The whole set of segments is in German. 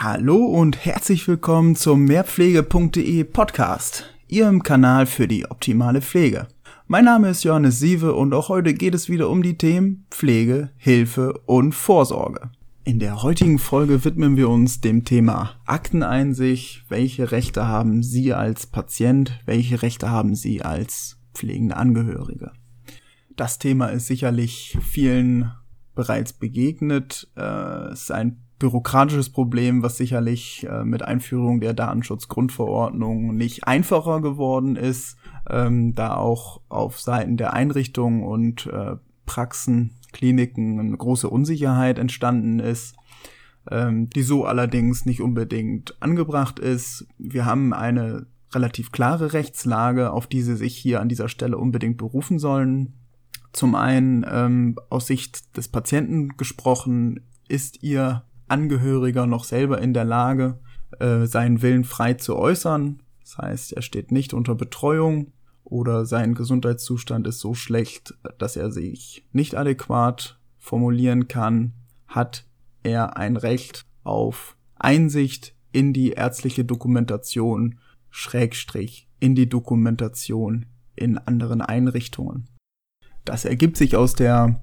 Hallo und herzlich willkommen zum mehrpflege.de Podcast, Ihrem Kanal für die optimale Pflege. Mein Name ist Johannes Sieve und auch heute geht es wieder um die Themen Pflege, Hilfe und Vorsorge. In der heutigen Folge widmen wir uns dem Thema Akteneinsicht. Welche Rechte haben Sie als Patient? Welche Rechte haben Sie als pflegende Angehörige? Das Thema ist sicherlich vielen bereits begegnet. Äh, es ist ein bürokratisches Problem, was sicherlich äh, mit Einführung der Datenschutzgrundverordnung nicht einfacher geworden ist, ähm, da auch auf Seiten der Einrichtungen und äh, Praxen, Kliniken eine große Unsicherheit entstanden ist, ähm, die so allerdings nicht unbedingt angebracht ist. Wir haben eine relativ klare Rechtslage, auf die Sie sich hier an dieser Stelle unbedingt berufen sollen. Zum einen ähm, aus Sicht des Patienten gesprochen, ist Ihr Angehöriger noch selber in der Lage, äh, seinen Willen frei zu äußern. Das heißt, er steht nicht unter Betreuung oder sein Gesundheitszustand ist so schlecht, dass er sich nicht adäquat formulieren kann, hat er ein Recht auf Einsicht in die ärztliche Dokumentation, Schrägstrich, in die Dokumentation in anderen Einrichtungen. Das ergibt sich aus der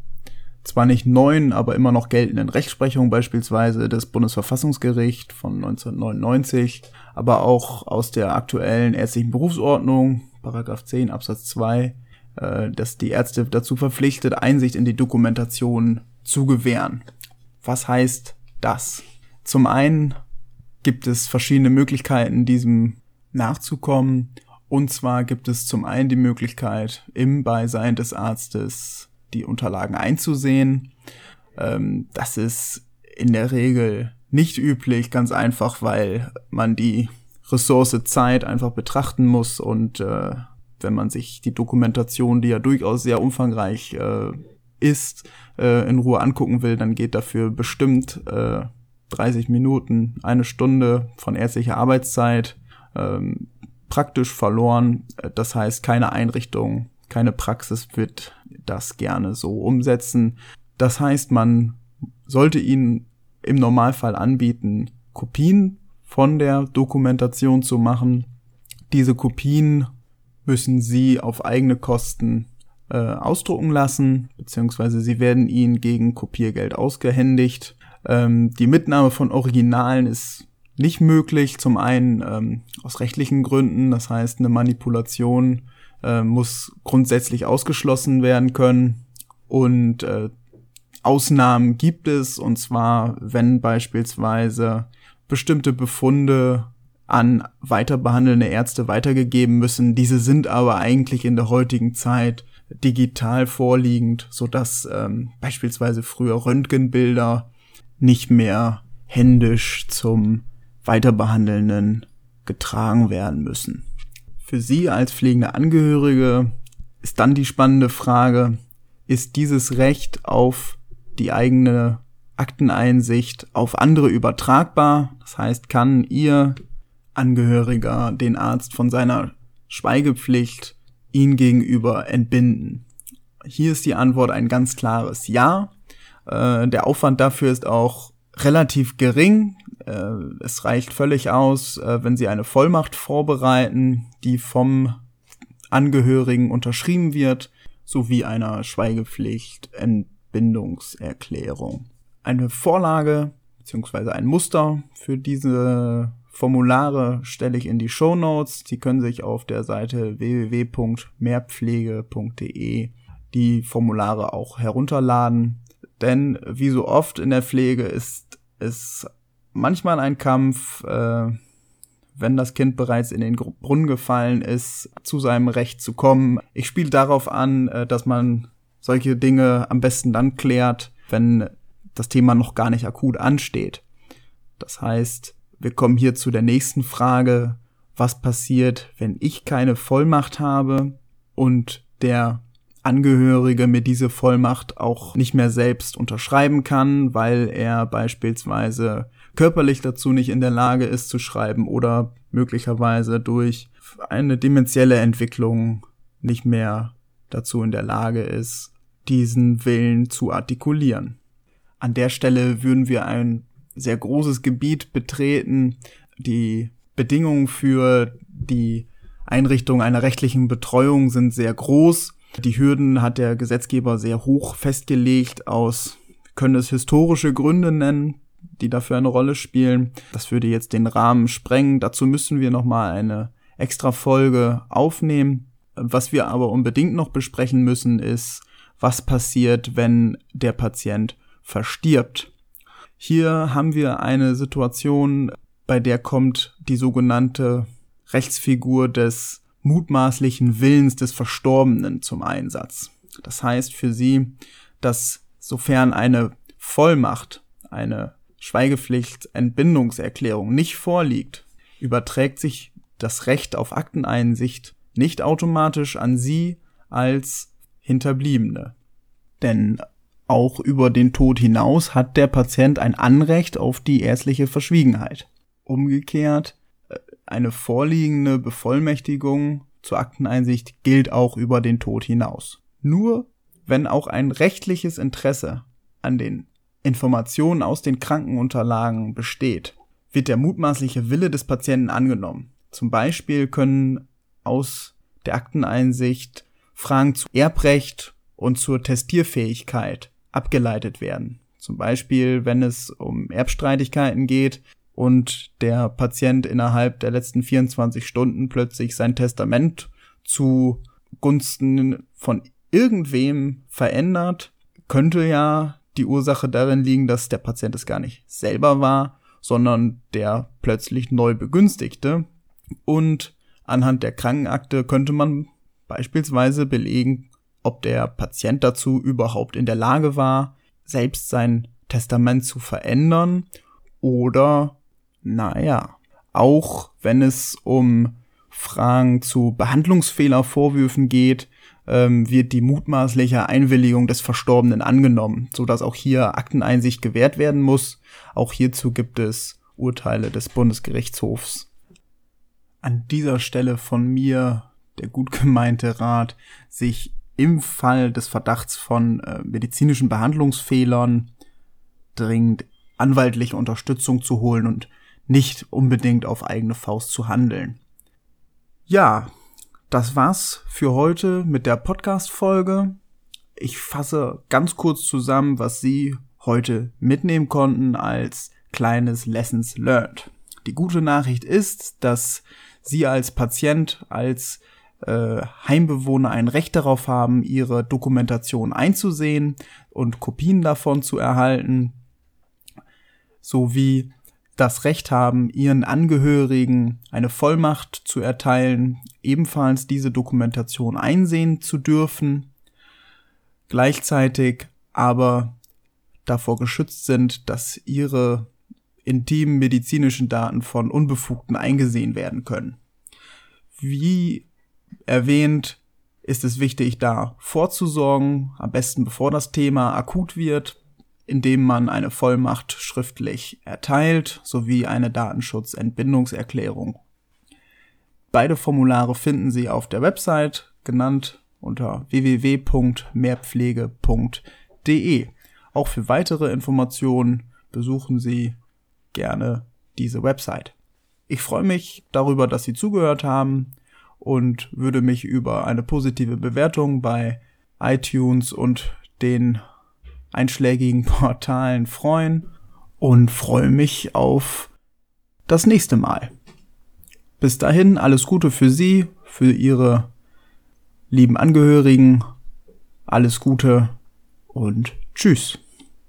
zwar nicht neuen, aber immer noch geltenden Rechtsprechung beispielsweise des Bundesverfassungsgericht von 1999, aber auch aus der aktuellen ärztlichen Berufsordnung, Paragraph 10 Absatz 2, äh, dass die Ärzte dazu verpflichtet, Einsicht in die Dokumentation zu gewähren. Was heißt das? Zum einen gibt es verschiedene Möglichkeiten, diesem nachzukommen. Und zwar gibt es zum einen die Möglichkeit, im Beisein des Arztes die Unterlagen einzusehen. Ähm, das ist in der Regel nicht üblich, ganz einfach, weil man die Ressource Zeit einfach betrachten muss und äh, wenn man sich die Dokumentation, die ja durchaus sehr umfangreich äh, ist, äh, in Ruhe angucken will, dann geht dafür bestimmt äh, 30 Minuten, eine Stunde von ärztlicher Arbeitszeit ähm, praktisch verloren. Das heißt, keine Einrichtung keine Praxis wird das gerne so umsetzen. Das heißt, man sollte ihnen im Normalfall anbieten, Kopien von der Dokumentation zu machen. Diese Kopien müssen Sie auf eigene Kosten äh, ausdrucken lassen, beziehungsweise Sie werden Ihnen gegen Kopiergeld ausgehändigt. Ähm, die Mitnahme von Originalen ist nicht möglich, zum einen ähm, aus rechtlichen Gründen, das heißt eine Manipulation äh, muss grundsätzlich ausgeschlossen werden können. Und äh, Ausnahmen gibt es, und zwar, wenn beispielsweise bestimmte Befunde an weiter behandelnde Ärzte weitergegeben müssen. Diese sind aber eigentlich in der heutigen Zeit digital vorliegend, so dass ähm, beispielsweise früher Röntgenbilder nicht mehr händisch zum Weiterbehandelnden getragen werden müssen. Für Sie als pflegende Angehörige ist dann die spannende Frage, ist dieses Recht auf die eigene Akteneinsicht auf andere übertragbar? Das heißt, kann Ihr Angehöriger den Arzt von seiner Schweigepflicht ihn gegenüber entbinden? Hier ist die Antwort ein ganz klares Ja. Äh, der Aufwand dafür ist auch relativ gering. Äh, es reicht völlig aus, äh, wenn Sie eine Vollmacht vorbereiten, die vom Angehörigen unterschrieben wird, sowie einer Schweigepflicht Entbindungserklärung. Eine Vorlage bzw. ein Muster für diese Formulare stelle ich in die Show Notes. Sie können sich auf der Seite www.mehrpflege.de die Formulare auch herunterladen. Denn wie so oft in der Pflege ist es manchmal ein Kampf, äh, wenn das Kind bereits in den Brunnen gefallen ist, zu seinem Recht zu kommen. Ich spiele darauf an, äh, dass man solche Dinge am besten dann klärt, wenn das Thema noch gar nicht akut ansteht. Das heißt, wir kommen hier zu der nächsten Frage, was passiert, wenn ich keine Vollmacht habe und der Angehörige mir diese Vollmacht auch nicht mehr selbst unterschreiben kann, weil er beispielsweise körperlich dazu nicht in der Lage ist zu schreiben oder möglicherweise durch eine dementielle Entwicklung nicht mehr dazu in der Lage ist, diesen Willen zu artikulieren. An der Stelle würden wir ein sehr großes Gebiet betreten. Die Bedingungen für die Einrichtung einer rechtlichen Betreuung sind sehr groß. Die Hürden hat der Gesetzgeber sehr hoch festgelegt aus, können es historische Gründe nennen, die dafür eine Rolle spielen. Das würde jetzt den Rahmen sprengen. Dazu müssen wir nochmal eine extra Folge aufnehmen. Was wir aber unbedingt noch besprechen müssen, ist, was passiert, wenn der Patient verstirbt. Hier haben wir eine Situation, bei der kommt die sogenannte Rechtsfigur des mutmaßlichen Willens des Verstorbenen zum Einsatz. Das heißt für sie, dass sofern eine Vollmacht, eine Schweigepflicht, Entbindungserklärung nicht vorliegt, überträgt sich das Recht auf Akteneinsicht nicht automatisch an sie als Hinterbliebene. Denn auch über den Tod hinaus hat der Patient ein Anrecht auf die ärztliche Verschwiegenheit. Umgekehrt, äh, eine vorliegende Bevollmächtigung zur Akteneinsicht gilt auch über den Tod hinaus. Nur wenn auch ein rechtliches Interesse an den Informationen aus den Krankenunterlagen besteht, wird der mutmaßliche Wille des Patienten angenommen. Zum Beispiel können aus der Akteneinsicht Fragen zu Erbrecht und zur Testierfähigkeit abgeleitet werden. Zum Beispiel, wenn es um Erbstreitigkeiten geht und der Patient innerhalb der letzten 24 Stunden plötzlich sein Testament zugunsten von irgendwem verändert, könnte ja die Ursache darin liegen, dass der Patient es gar nicht selber war, sondern der plötzlich neu begünstigte. Und anhand der Krankenakte könnte man beispielsweise belegen, ob der Patient dazu überhaupt in der Lage war, selbst sein Testament zu verändern oder, naja, auch wenn es um Fragen zu Behandlungsfehlervorwürfen geht, ähm, wird die mutmaßliche Einwilligung des Verstorbenen angenommen, so dass auch hier Akteneinsicht gewährt werden muss. Auch hierzu gibt es Urteile des Bundesgerichtshofs. An dieser Stelle von mir der gut gemeinte Rat, sich im Fall des Verdachts von äh, medizinischen Behandlungsfehlern dringend anwaltliche Unterstützung zu holen und nicht unbedingt auf eigene Faust zu handeln. Ja, das war's für heute mit der Podcast-Folge. Ich fasse ganz kurz zusammen, was Sie heute mitnehmen konnten als kleines Lessons Learned. Die gute Nachricht ist, dass Sie als Patient, als äh, Heimbewohner ein Recht darauf haben, ihre Dokumentation einzusehen und Kopien davon zu erhalten, sowie das Recht haben, ihren Angehörigen eine Vollmacht zu erteilen, ebenfalls diese Dokumentation einsehen zu dürfen, gleichzeitig aber davor geschützt sind, dass ihre intimen medizinischen Daten von Unbefugten eingesehen werden können. Wie erwähnt, ist es wichtig, da vorzusorgen, am besten bevor das Thema akut wird, indem man eine Vollmacht schriftlich erteilt, sowie eine Datenschutzentbindungserklärung. Beide Formulare finden Sie auf der Website, genannt unter www.mehrpflege.de. Auch für weitere Informationen besuchen Sie gerne diese Website. Ich freue mich darüber, dass Sie zugehört haben und würde mich über eine positive Bewertung bei iTunes und den einschlägigen Portalen freuen und freue mich auf das nächste Mal. Bis dahin alles Gute für Sie, für Ihre lieben Angehörigen, alles Gute und tschüss.